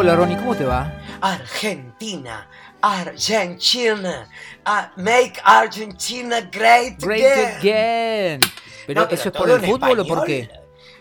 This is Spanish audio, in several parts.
Hola Ronnie, ¿cómo te va? Argentina, Argentina, ah, make Argentina great, Great again. again. Pero, No, ¿eso es por el fútbol o por qué?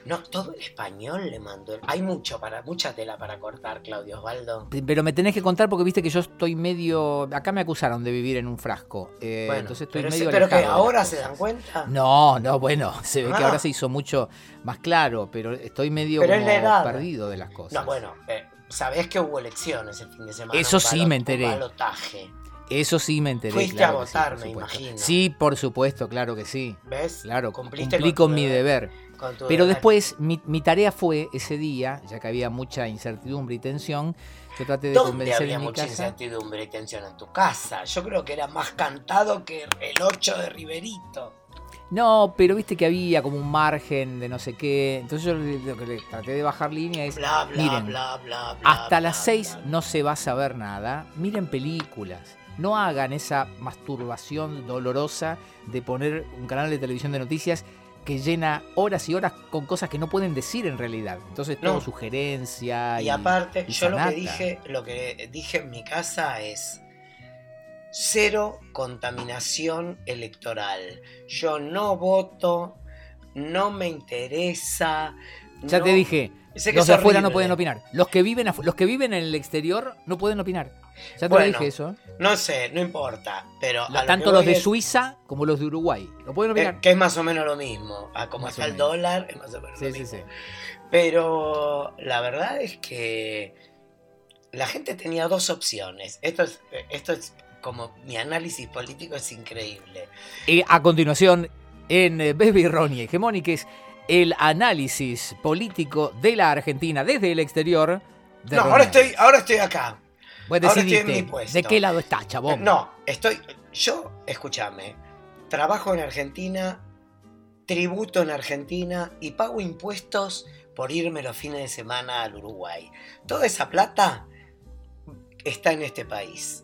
No, todo en español le mando. Hay mucho para, mucha tela para cortar, Claudio Osvaldo. Pero me tenés que contar porque viste que yo estoy medio. Acá me acusaron de vivir en un frasco. eh, Bueno, entonces estoy pero, medio pero que ahora se dan cuenta. No, no, bueno, se ve que Ah. ahora se hizo mucho más claro, pero estoy medio Pero como perdido de las cosas. No, bueno, eh, sabés que hubo elecciones el fin de semana. Eso sí me enteré. Balotaje. Eso sí me enteré. Fuiste claro a sí, votar, me imagino. Sí, por supuesto, claro que sí. ¿Ves? Claro, Cumpliste cumplí con mi deber. deber. Con tu Pero deber. después mi, mi tarea fue ese día, ya que había mucha incertidumbre y tensión, yo traté de ¿Dónde convencer había en mi mucha casa. incertidumbre y tensión en tu casa? Yo creo que era más cantado que el 8 de Riverito. No, pero viste que había como un margen de no sé qué. Entonces yo lo que le traté de bajar línea es, Bla, bla, miren, bla, bla, bla. hasta las 6 bla. no se va a saber nada. Miren películas. No hagan esa masturbación dolorosa de poner un canal de televisión de noticias que llena horas y horas con cosas que no pueden decir en realidad. Entonces todo No. sugerencia y, Y aparte, y yo lo que dije, lo que dije en mi casa es cero contaminación electoral. Yo no voto, no me interesa. Ya no- te dije, Sé que los de afuera no pueden opinar. Los que viven los que viven en el exterior no pueden opinar. Ya te Bueno, lo dije eso. No sé, no importa. Pero lo tanto los de es- Suiza como los de Uruguay. No pueden eh, opinar. que es más o menos lo mismo. A como Más está el menos. dólar, es más o menos Sí, lo sí, mismo. sí. Pero la verdad es que la gente tenía dos opciones. Esto es, esto es como mi análisis político es increíble. Y a continuación, en eh, Baby Ronnie Hegemony, que es el análisis político de la Argentina desde el exterior. de No, Ronnie ahora estoy, ahora estoy acá. Vos ahora estoy en mi puesto. de qué lado estás, chabón. No, estoy. Yo, escúchame, trabajo en Argentina, tributo en Argentina y pago impuestos por irme los fines de semana al Uruguay. Toda esa plata está en este país.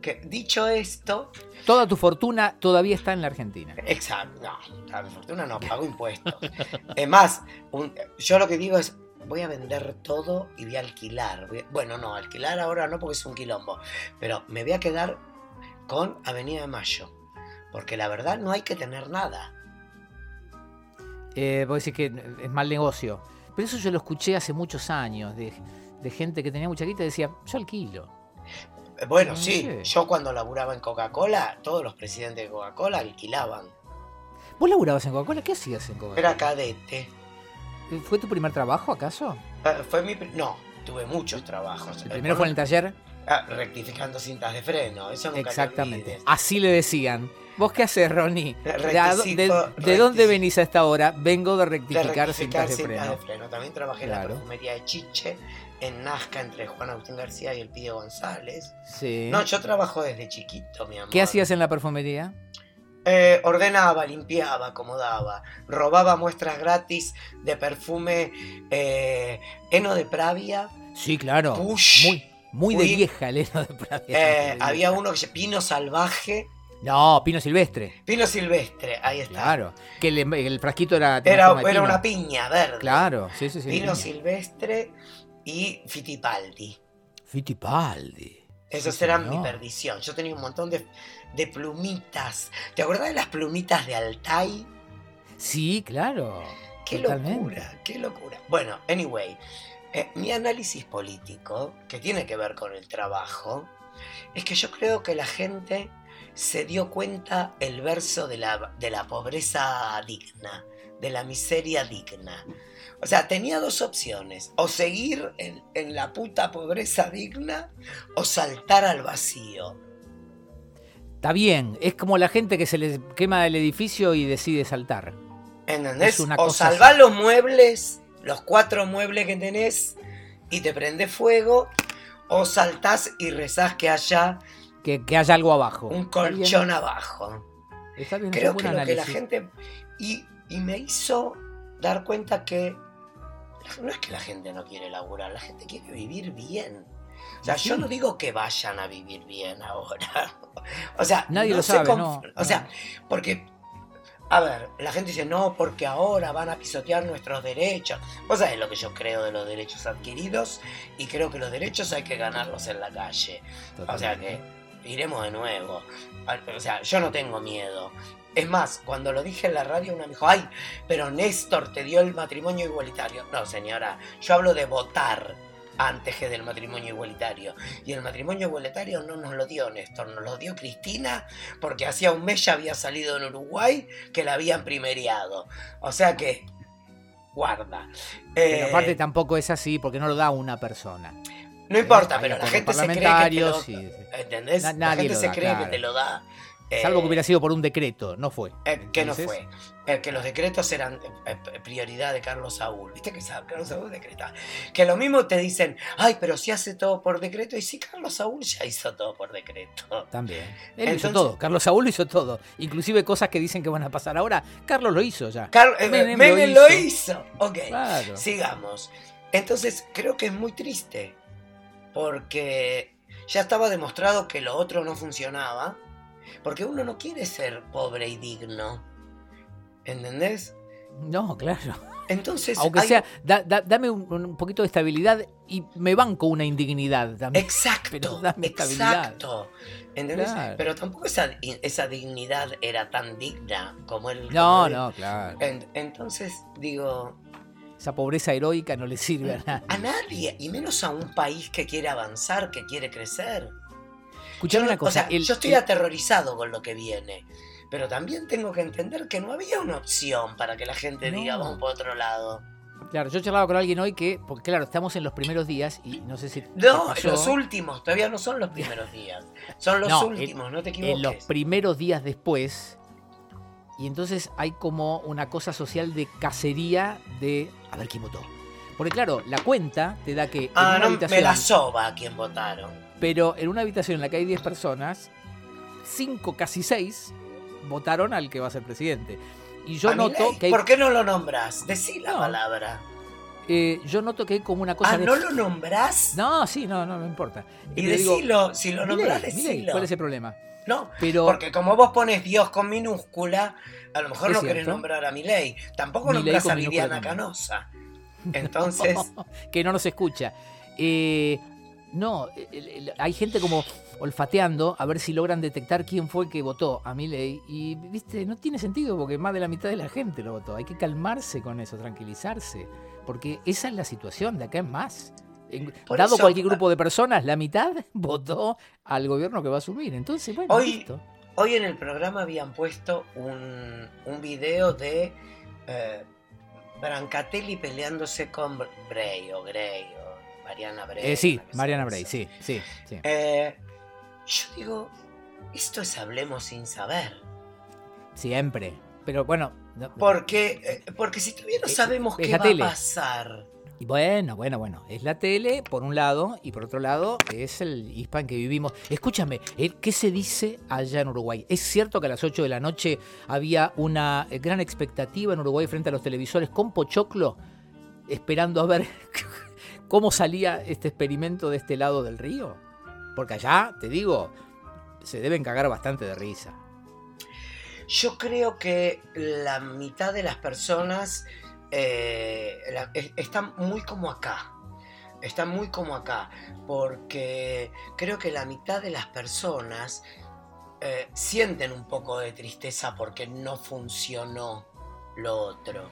Que, dicho esto, Toda tu fortuna todavía está en la Argentina. exacto, no, a mi fortuna no, pago impuestos. es más, un- yo lo que digo es, voy a vender todo y voy a alquilar. Voy a- bueno, no, alquilar ahora no porque es un quilombo, pero me voy a quedar con Avenida de Mayo. Porque la verdad no hay que tener nada. Eh, vos decís que es mal negocio. Pero eso yo lo escuché hace muchos años, de, de gente que tenía mucha guita y decía, yo alquilo. Eh, Bueno, No sí, yo cuando laburaba en Coca-Cola, todos los presidentes de Coca-Cola alquilaban. ¿Vos laburabas en Coca-Cola? ¿Qué hacías en Coca-Cola? Era cadete. ¿Fue tu primer trabajo acaso? Eh, Fue mi... No, tuve muchos trabajos. El primero fue en el taller. Ah, rectificando cintas de freno, eso nunca te Exactamente. Así le decían. ¿Vos qué haces, Ronnie? ¿De, de- de dónde venís a esta hora? Vengo de De rectificar, cintas de freno. También trabajé en Claro. la perfumería de Chiche, en Nazca, entre Juan Agustín García y el Pío González. Sí. No, yo trabajo desde chiquito, mi amor. ¿Qué hacías en la perfumería? Eh, ordenaba, limpiaba, acomodaba, robaba muestras gratis de perfume eh, Eno de Pravia. Sí, claro. Push. Muy, muy de vieja, Elena de Pravia. Eh, había uno que se Pino Salvaje, No, Pino Silvestre. Pino Silvestre, ahí está. Claro. Que el, el frasquito era. Era, era una piña verde. Claro, sí, sí, sí. Pino. Silvestre y Fittipaldi. Fittipaldi. Esos Sí, eran mi perdición. Yo tenía un montón de, de plumitas. ¿Te acuerdas de las plumitas de Altai? Sí, claro. Qué Totalmente. locura, qué locura. Bueno, anyway, eh, mi análisis político, que tiene que ver con el trabajo, es que yo creo que la gente se dio cuenta el verso de la, de la pobreza digna, de la miseria digna. O sea, tenía dos opciones, o seguir en, en la puta pobreza digna o saltar al vacío. Está bien. Es como la gente que se les quema el edificio y decide saltar. ¿Entendés? Es una o cosa salvás así. los muebles, los cuatro muebles que tenés, y te prende fuego, o saltás y rezás que haya Que, que haya algo abajo. un Está colchón abajo. Está bien, Creo que lo que la gente. Y, y me hizo dar cuenta que no es que la gente no quiere laburar, la gente quiere vivir bien. O sea, Sí. yo no digo que vayan a vivir bien ahora. O sea, Nadie no lo sabe, no, O sea, porque A ver, la gente dice, no, porque ahora van a pisotear nuestros derechos. Vos sabés lo que yo creo de los derechos adquiridos y creo que los derechos hay que ganarlos en la calle. O sea que iremos de nuevo. O sea, yo no tengo miedo. Es más, cuando lo dije en la radio, una me dijo, ay, pero Néstor te dio el matrimonio igualitario. No, señora, yo hablo de votar antes que del matrimonio igualitario. Y el matrimonio igualitario no nos lo dio Néstor, nos lo dio Cristina porque hacía un mes ya había salido en Uruguay que la habían primeriado. O sea que, guarda. Pero eh, aparte tampoco es así porque no lo da una persona. No importa, pero la gente se cree que te lo, ¿entendés? la gente se cree que te lo da Salvo que hubiera sido por un decreto, no fue. Eh, que no fue. Eh, que los decretos eran eh, prioridad de Carlos Saúl. ¿Viste que Carlos Saúl decreta? Que lo mismo te dicen, ay, pero si hace todo por decreto. Y si Carlos Saúl ya hizo todo por decreto. También. Él hizo todo. Carlos Saúl hizo todo. Inclusive cosas que dicen que van a pasar ahora. Carlos lo hizo ya. Menem, lo, hizo. Ok. Sigamos. Entonces, creo que es muy triste. Porque ya estaba demostrado que lo otro no funcionaba porque uno no quiere ser pobre y digno. ¿Entendés? No, claro. Entonces. Aunque sea, dame un, poquito de estabilidad y me banco una indignidad también. Exacto. exacto. ¿Entendés? Pero tampoco esa, esa, dignidad era tan digna como él. No, no, claro. entonces, digo. Esa pobreza heroica no le sirve a nadie. A nadie, y menos a un país que quiere avanzar, que quiere crecer. Escuchame una cosa. yo estoy aterrorizado con lo que viene. Pero también tengo que entender que no había una opción para que la gente diga vamos por otro lado. Claro, yo charlaba con alguien hoy que, porque claro, estamos en los primeros días y no sé si. No, los últimos, todavía no son los primeros días. Son los últimos, no te equivoques. En los primeros días después. Y entonces hay como una cosa social de cacería de a ver quién votó. Porque claro, la cuenta te da que. Ah, no, me la soba a quién votaron. Pero en una habitación en la que hay 10 personas, 5, casi 6, votaron al que va a ser presidente. Y yo noto que ¿Por qué no lo nombras? Decí la palabra. Eh, yo noto que hay como una cosa. Ah, ¿no lo nombras? No, sí, no, no, me importa. Y, decilo, si lo nombras, decilo. ¿Cuál es el problema? No, pero, porque como vos pones Dios con minúscula, a lo mejor no querés nombrar a Milei. Tampoco nombras a Viviana Canosa. Entonces. que no nos escucha. Eh, no, hay gente como olfateando a ver si logran detectar quién fue el que votó a Milei y viste, no tiene sentido porque más de la mitad de la gente lo votó. Hay que calmarse con eso, tranquilizarse, porque esa es la situación, de acá en más. Dado cualquier grupo de personas, la mitad votó al gobierno que va a asumir. Entonces, bueno, hoy, hoy en el programa habían puesto un, un video de eh, Brancatelli peleándose con Bray o Gray Mariana Bray. Eh, sí, Mariana Bray, sí, sí. Eh, yo digo, esto es Hablemos sin saber. Siempre. Pero bueno. Porque, eh, porque si todavía no sabemos qué va a pasar. Y bueno, bueno, bueno, es la tele por un lado y por otro lado es el hispan que vivimos. Escúchame, ¿qué se dice allá en Uruguay? ¿Es cierto que a las 8 de la noche había una gran expectativa en Uruguay frente a los televisores con Pochoclo esperando a ver cómo salía este experimento de este lado del río. Porque allá, te digo, se deben cagar bastante de risa. Yo creo que la mitad de las personas eh, están muy como acá. Están muy como acá. Porque creo que la mitad de las personas eh, sienten un poco de tristeza porque no funcionó lo otro.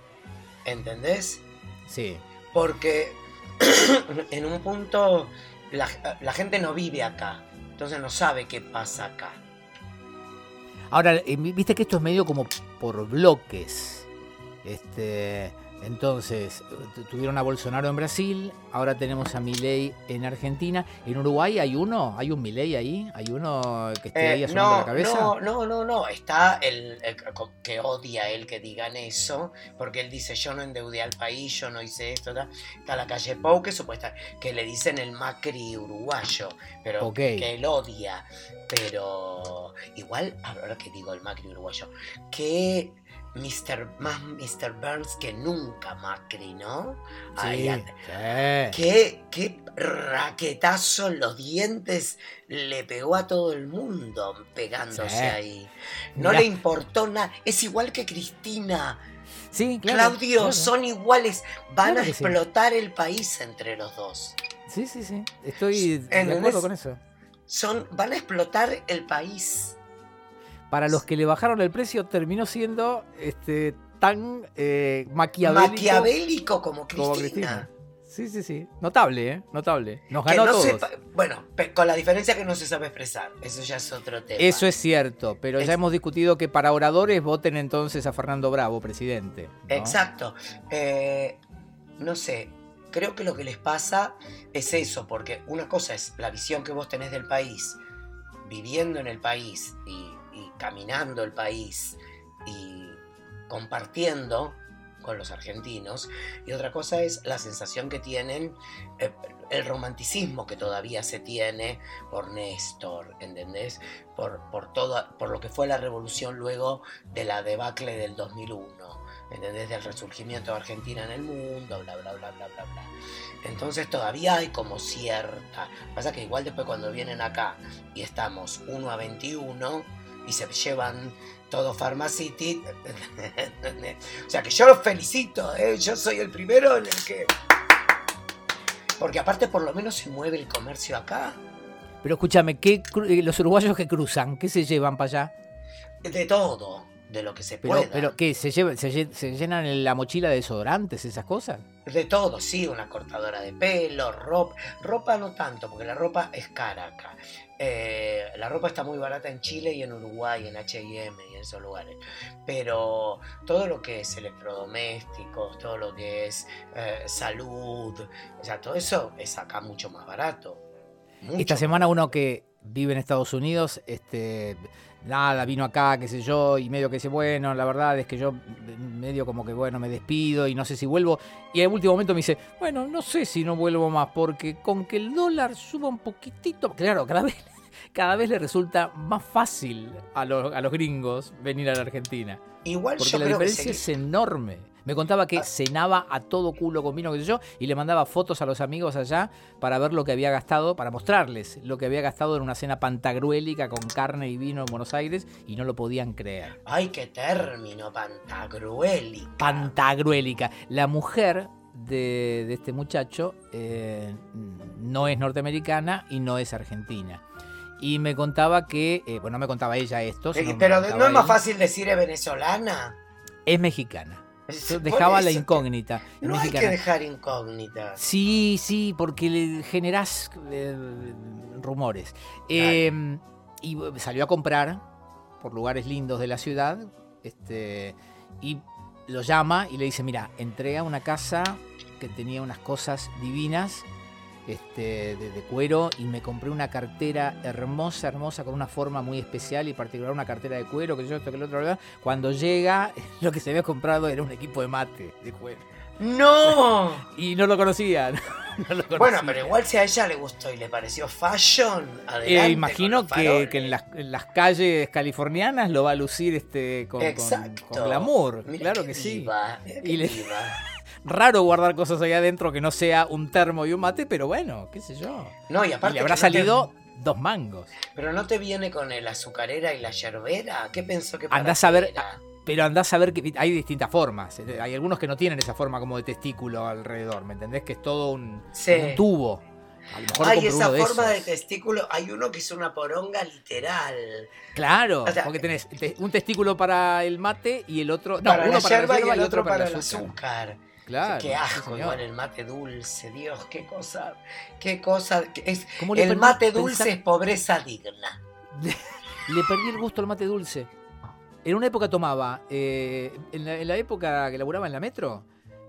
¿Entendés? Sí. Porque en un punto la, gente no vive acá, entonces no sabe qué pasa acá. Ahora, eh, viste que esto es medio como por bloques. Este, entonces, tuvieron a Bolsonaro en Brasil, ahora tenemos a Milei en Argentina. ¿En Uruguay hay uno? ¿Hay un Milei ahí? ¿Hay uno que esté ahí eh, asomando la cabeza? No, no, no, no. Está el, que odia él que digan eso, porque él dice, yo no endeudé al país, yo no hice esto. Está la calle Pou, que supuesta, que le dicen el Macri uruguayo, pero que él odia. Pero igual, ahora que digo el Macri uruguayo, que Mr. más Mr. Burns que nunca Macri, ¿no? Sí, anda. sí. ¿Qué, qué raquetazo en los dientes le pegó a todo el mundo pegándose Sí. ahí. No Mirá. le importó nada. Es igual que Cristina. Sí, claro, Claudio, claro. son iguales. Van Claro a explotar el país entre los dos. Sí, sí, sí. Estoy de ¿Entendés? acuerdo con eso. Son, van a explotar el país. Para los que le bajaron el precio, terminó siendo este, tan eh, maquiavélico, Maquiavélico como Cristina. como Cristina. Sí, sí, sí. Notable, ¿eh? Notable. Nos ganó no todos. sepa- bueno, con la diferencia que no se sabe expresar. Eso ya es otro tema. Eso es cierto, pero Es- ya hemos discutido que para oradores voten entonces a Fernando Bravo, presidente. ¿no? Exacto. Eh, no sé, creo que lo que les pasa es eso, porque una cosa es la visión que vos tenés del país, viviendo en el país y caminando el país y compartiendo con los argentinos, y otra cosa es la sensación que tienen, eh, el romanticismo que todavía se tiene por Néstor, ¿entendés? Por, por, todo, por lo que fue la revolución luego de la debacle del 2001. ¿entendés? Del resurgimiento de Argentina en el mundo, bla, bla, bla, bla, bla, bla. Entonces todavía hay como cierta... Pasa que igual después cuando vienen acá y estamos 1 a 21 y se llevan todo Pharmacity, o sea que yo los felicito, ¿eh? yo soy el primero en el que... Porque aparte por lo menos se mueve el comercio acá. Pero escúchame, ¿qué eh, los uruguayos que cruzan, ¿qué se llevan para allá? De todo, de lo que se Pero, pueda. pero ¿qué? ¿Se, llevan- se, lle- se llenan en la mochila de desodorantes, esas cosas? De todo, sí, una cortadora de pelo, ropa. Ropa no tanto, porque la ropa es cara acá. Eh, la ropa está muy barata en Chile y en Uruguay, en HM y en esos lugares. Pero todo lo que es electrodomésticos, todo lo que es eh, salud, o sea, todo eso es acá mucho más barato. Mucho Esta semana uno que vive en Estados Unidos, este, nada, vino acá, qué sé yo, y medio que dice, bueno, la verdad es que yo medio como que, bueno, me despido y no sé si vuelvo. Y en último momento me dice, bueno, no sé si no vuelvo más, porque con que el dólar suba un poquitito, claro, cada vez, cada vez le resulta más fácil a los, a los gringos venir a la Argentina. Igual Porque yo la creo que diferencia es enorme. Me contaba que Ah. cenaba a todo culo con vino, qué sé yo, y le mandaba fotos a los amigos allá para ver lo que había gastado, para mostrarles lo que había gastado en una cena pantagruélica con carne y vino en Buenos Aires, y no lo podían creer. Ay, qué término, pantagruélica. Pantagruélica. La mujer de, de este muchacho eh, no es norteamericana y no es argentina. Y me contaba que, eh, bueno, no me contaba ella esto, Eh, Pero no es más fácil decir es venezolana. Es mexicana. Dejaba la eso incógnita. No hay que dejar incógnitas. Sí, sí, porque le generás eh, rumores. Eh, y salió a comprar por lugares lindos de la ciudad. Este, y lo llama y le dice: Mira, entré a una casa que tenía unas cosas divinas. Este, de, de cuero y me compré una cartera hermosa, hermosa, con una forma muy especial y particular, una cartera de cuero, que yo esto, que lo otro, bla. cuando llega, lo que se había comprado era un equipo de mate de cuero. ¡No! Y no lo conocía. no lo Bueno, pero igual si a ella le gustó y le pareció fashion, adelante. Eh, imagino que, que en, las, en las calles californianas lo va a lucir este con, con- glamour. Mirá claro que sí. diva, Y le-. Raro guardar cosas ahí adentro que no sea un termo y un mate, pero bueno, qué sé yo. No, y Y aparte. le habrá te- salido dos mangos. Pero no te viene con el azucarera y la yerbera. ¿Qué pensó que Andás a ver- era? Pero andás a ver que hay distintas formas. Eh, Hay algunos que no tienen esa forma como de testículo alrededor, ¿me entendés? Que es todo un, Sí. un tubo. A lo mejor Ay, compro esa de forma de testículo. Hay uno que es una poronga literal. Claro, O sea, porque tenés te- un testículo para el mate y el otro. No, para uno la para yerba la y el otro para el azúcar. Claro. qué sí, asco, señor. igual el mate dulce, Dios, qué cosa, qué cosa. Es, ¿Cómo le el mate dulce es pobreza digna. Le perdí el gusto al mate dulce. En una época tomaba, eh, en, la, en la época que laburaba en la metro,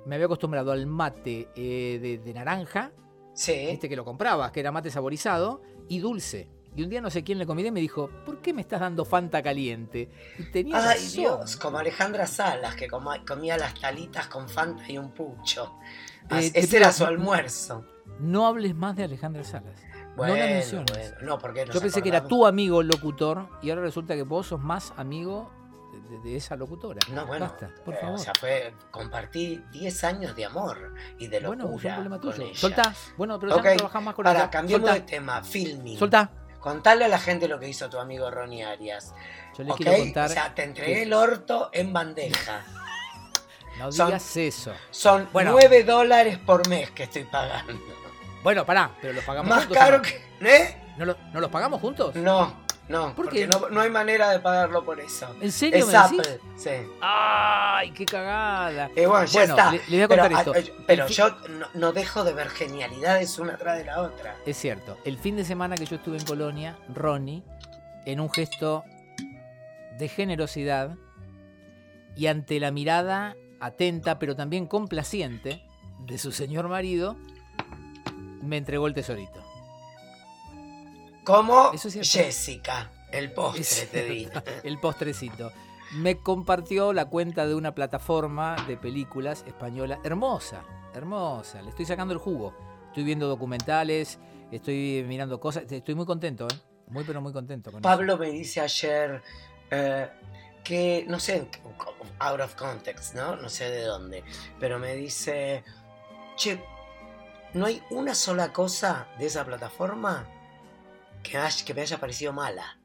me había acostumbrado al mate eh, de, de naranja, Sí. este que lo comprabas, que era mate saborizado, y dulce. Y un día no sé quién le convidé y me dijo, ¿por qué me estás dando Fanta caliente? Y tenía Ay, razón. Dios, como Alejandra Salas, que comía las talitas con Fanta y un pucho. Eh, Ese era su almuerzo. No hables más de Alejandra Salas. Bueno, no la menciones. bueno, no, porque Yo pensé que era tu amigo locutor y ahora resulta que vos sos más amigo de, de esa locutora. No, bueno, Basta, por eh, favor. o sea, fue, compartí 10 años de amor y de locura bueno, fue un problema con tuyo. ella. Soltá. Bueno, pero ya Ok, no trabajamos más con Para, cambiemos de tema, filming. Soltá. Contale a la gente lo que hizo tu amigo Ronnie Arias. Yo le ¿Ok? quiero contar. O sea, te entregué que- el orto en bandeja. no son- digas eso. Son Bueno. 9 dólares por mes que estoy pagando. Bueno, pará, pero los pagamos Más juntos. caro ¿o no? que... ¿Eh? ¿No, lo- no los pagamos juntos? No, no, ¿Por porque no, no hay manera de pagarlo por eso. ¿En serio Es me decís? Apple, sí. ¡Ay, qué cagada! Eh, bueno, ya Bueno, está. le- le voy a contar pero esto. a- a- pero El yo no, no dejo de ver genialidades una tras de la otra. Es cierto, el fin de semana que yo estuve en Colonia, Ronnie, en un gesto de generosidad y ante la mirada atenta, pero también complaciente, de su señor marido, me entregó el tesorito. Como Eso es. Jessica, el postre Es te di. cierto, el postrecito. Me compartió la cuenta de una plataforma de películas española hermosa, hermosa. Le estoy sacando el jugo. Estoy viendo documentales, estoy mirando cosas. Estoy muy contento, ¿eh? Muy, pero muy contento con eso. Pablo me dice ayer eh, que, no sé, out of context, ¿no? No sé de dónde, pero me dice, che, no hay una sola cosa de esa plataforma que, haya- que me haya parecido mala.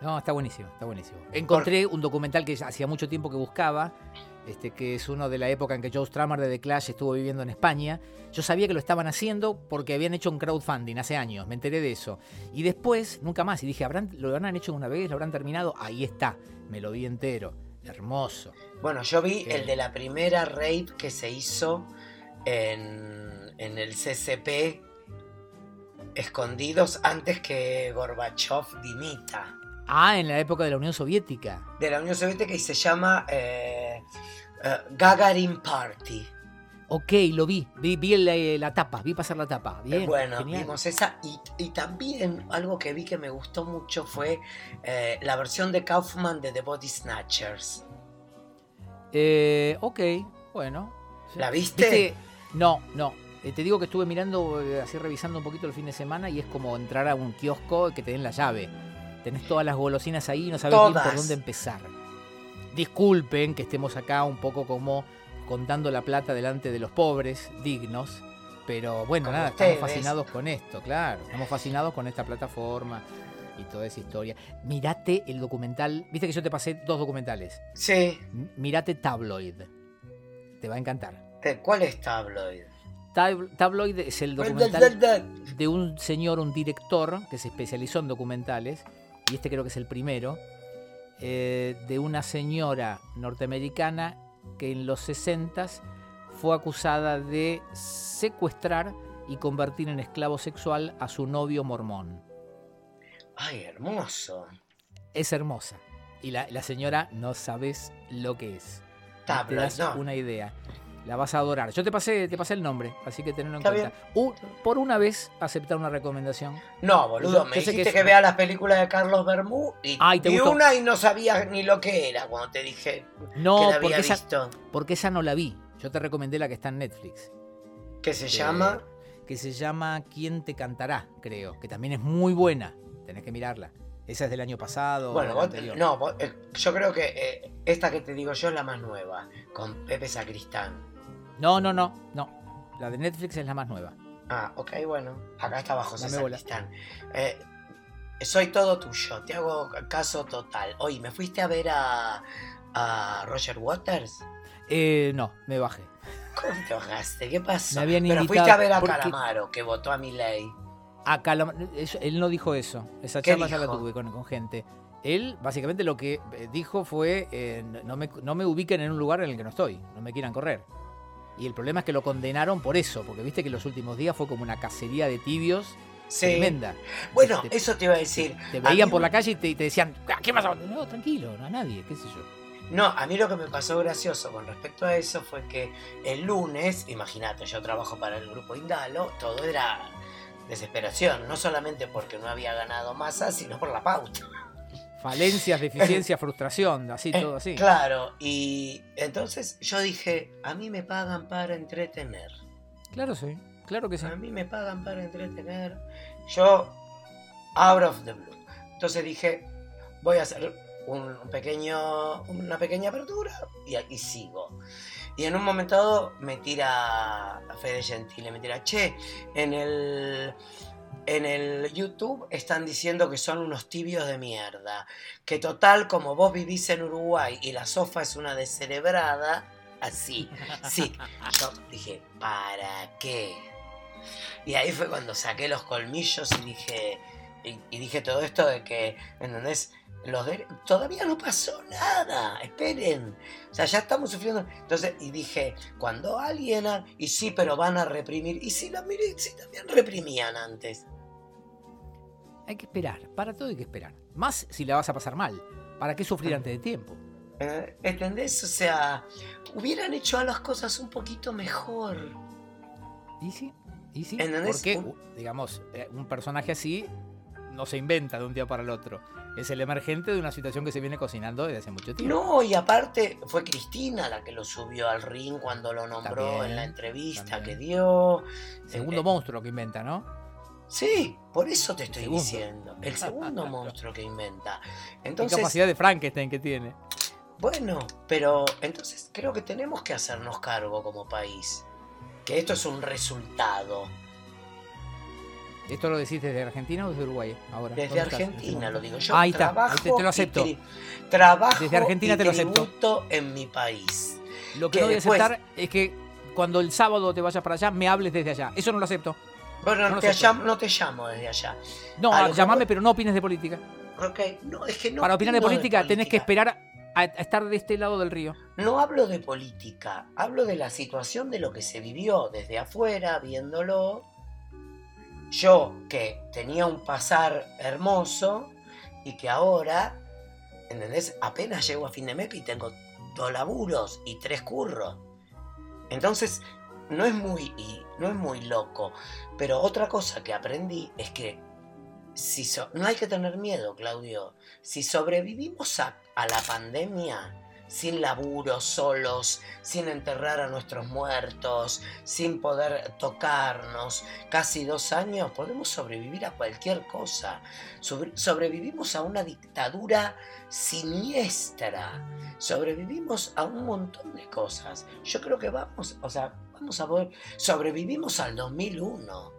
No, está buenísimo, está buenísimo. Encontré un documental que hacía mucho tiempo que buscaba, este, que es uno de la época en que Joe Strummer de The Clash estuvo viviendo en España. Yo sabía que lo estaban haciendo porque habían hecho un crowdfunding hace años, me enteré de eso. Y después, nunca más, y dije, ¿habrán, ¿lo habrán hecho una vez? ¿Lo habrán terminado? Ahí está, me lo vi entero. Hermoso. Bueno, yo vi ¿Qué? el de la primera rape que se hizo en, en el CCP, escondidos antes que Gorbachev dimita. Ah, en la época de la Unión Soviética. de la Unión Soviética y se llama eh, eh, Gagarin Party. Ok, lo vi, vi, vi la, la tapa, vi pasar la tapa. Bien, Eh, bueno, genial. vimos esa y, y también algo que vi que me gustó mucho fue eh, la versión de Kaufman de The Body Snatchers. Eh, ok, bueno. ¿La viste? No, no. Eh, te digo que estuve mirando, eh, así revisando un poquito el fin de semana y es como entrar a un kiosco que te den la llave. Tenés todas las golosinas ahí y no sabes bien por dónde empezar. Disculpen que estemos acá un poco como contando la plata delante de los pobres, dignos. Pero bueno, Como nada, ustedes. estamos fascinados con esto, claro. Estamos fascinados con esta plataforma y toda esa historia. Mirate el documental. Viste que yo te pasé dos documentales. Sí. Mirate Tabloid. Te va a encantar. ¿De ¿Cuál es Tabloid? Tab- Tabloid es el documental de un señor, un director que se especializó en documentales, y este creo que es el primero, eh, de una señora norteamericana que en los 60 fue acusada de secuestrar y convertir en esclavo sexual a su novio mormón. Ay, hermoso. Es hermosa. Y la, la señora no sabes lo que es. te Tabloid, das no. una idea. La vas a adorar. Yo te pasé, te pasé el nombre, así que tenedlo en Está cuenta. Por una vez aceptar una recomendación. No, boludo, Yo- me yo sé que dijiste es- que, vea las películas de Carlos Bermú y, una y no sabía ni lo que era cuando te dije No, que la había porque esa, visto. porque esa no la vi. Yo te recomendé la que está en Netflix. Que se que- llama... Que se llama ¿Quién te cantará? Creo. Que también es muy buena. Tenés que mirarla. Esa es del año pasado. Bueno, vos- no, vos- eh, yo creo que eh, esta que te digo yo es la más nueva, con Pepe Sacristán. No, no, no, no. La de Netflix es la más nueva. Ah, ok, bueno. Acá está bola. Sacristán. Eh, soy todo tuyo, te hago caso total. Oye, ¿me fuiste a ver a, a Roger Waters? Eh, no, me bajé. ¿Cómo te bajaste? ¿Qué pasó? Me habían Pero fuiste a ver a porque- Calamaro, que votó a mi ley. Acá la- eso- él no dijo eso. Esa ¿Qué charla ya la tuve con, con gente. Él básicamente lo que eh, dijo fue eh, no, me, no me ubiquen en un lugar en el que no estoy, no me quieran correr. Y el problema es que lo condenaron por eso, porque viste que los últimos días fue como una cacería de tibios Sí. tremenda. Bueno, Te- eso te iba a decir. Te A veían mí- por la calle y te, te decían, "¿A ¿qué pasa? No, tranquilo, no a nadie, qué sé yo. No, a mí lo que me pasó gracioso con respecto a eso fue que el lunes, imagínate, yo trabajo para el grupo Indalo, todo era desesperación, no solamente porque no había ganado masa, sino por la pauta. Falencias, deficiencias, frustración, así, Eh, todo así. Claro, y entonces yo dije, a mí me pagan para entretener. Claro, sí, claro que sí. A mí me pagan para entretener. Yo, out of the blue. Entonces dije, voy a hacer un pequeño, una pequeña apertura y, y sigo. Y en un momento dado me tira a Fede Gentile, me tira, che, en el, en el YouTube están diciendo que son unos tibios de mierda. Que total, como vos vivís en Uruguay y la sofa es una descerebrada, así. Sí, yo dije, ¿para qué? Y ahí fue cuando saqué los colmillos y dije, y, dije todo esto de que, ¿entendés? Los todavía no pasó nada, esperen. O sea, ya estamos sufriendo. Entonces, y dije, cuando alguien, y sí, pero van a reprimir, y sí, la miré, sí, también reprimían antes. Hay que esperar, para todo hay que esperar. Más si la vas a pasar mal. ¿Para qué sufrir antes de tiempo? Eh, ¿Entendés? O sea, hubieran hecho las cosas un poquito mejor. ¿Y sí? ¿Y sí? Porque, digamos, eh, un personaje así no se inventa de un día para el otro. Es el emergente de una situación que se viene cocinando desde hace mucho tiempo. No, y aparte fue Cristina la que lo subió al ring cuando lo nombró en la entrevista que dio. Segundo eh, monstruo que inventa, ¿no? Sí, por eso te estoy diciendo. El segundo monstruo que inventa. Entonces, capacidad de Frankenstein que tiene. Bueno, pero entonces creo que tenemos que hacernos cargo como país. Que esto es un resultado. ¿Esto lo decís desde Argentina o desde Uruguay ahora? Desde Argentina lo digo. Yo Ahí está, te, lo acepto. trabajo desde Argentina te lo acepto. en mi país. Lo que, no voy a aceptar es que cuando el sábado te vayas para allá me hables desde allá. Eso no lo acepto. Bueno, no, te, llamo, no te llamo desde allá. No, llamame, pero no opines de política. Ok, no, es que no. Para opinar de política tenés que esperar a, estar de este lado del río. No hablo de política, hablo de la situación de lo que se vivió desde afuera, viéndolo. Yo que tenía un pasar hermoso y que ahora, ¿entendés? Apenas llego a fin de mes y tengo dos laburos y tres curros. Entonces, no es muy, no es muy loco. Pero otra cosa que aprendí es que si no hay que tener miedo, Claudio. Si sobrevivimos a, la pandemia sin laburo, solos, sin enterrar a nuestros muertos, sin poder tocarnos, casi dos años, podemos sobrevivir a cualquier cosa. sobrevivimos a una dictadura siniestra. Sobrevivimos a un montón de cosas. Yo creo que vamos, o sea, vamos a ver, sobrevivimos al 2001.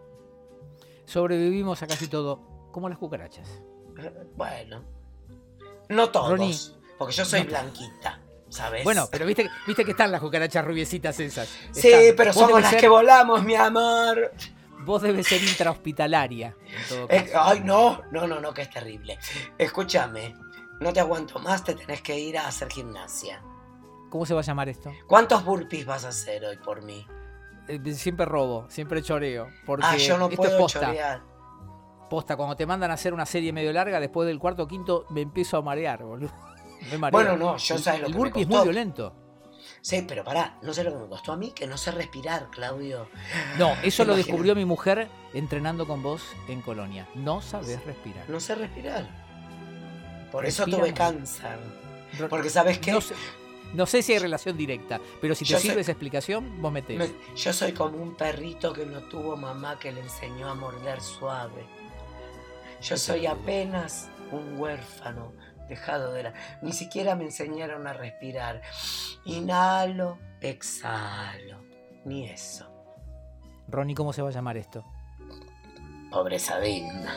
Sobrevivimos a casi todo como las cucarachas. Bueno, no todos, porque yo soy blanquita. ¿Sabes? Bueno, pero viste, viste que están las cucarachas rubiecitas esas. Sí, pero somos las que volamos, mi amor. Vos debes ser intrahospitalaria. ay, no, no, no, no, que es terrible. Escúchame, no te aguanto más, te tenés que ir a hacer gimnasia. ¿Cómo se va a llamar esto? ¿Cuántos burpees vas a hacer hoy por mí? Eh, siempre robo, siempre choreo. Porque ah, yo no puedo chorear posta, cuando te mandan a hacer una serie medio larga, después del cuarto o quinto me empiezo a marear, boludo. Bueno, no, yo sabes lo el que burpee es muy violento. Sí, pero pará, no sé lo que me costó a mí, que no sé respirar, Claudio. No, eso lo descubrió mi mujer entrenando con vos en Colonia. No sabes respirar. No sé respirar. Por eso tuve cáncer. Porque sabes qué. No sé, si hay relación directa, pero si te sirve esa explicación, vos metés. yo soy como un perrito que no tuvo mamá que le enseñó a morder suave. Yo soy apenas un huérfano dejado de la... Ni siquiera me enseñaron a respirar. Inhalo, exhalo. Ni eso. Ronnie, ¿cómo se va a llamar esto? Pobreza digna.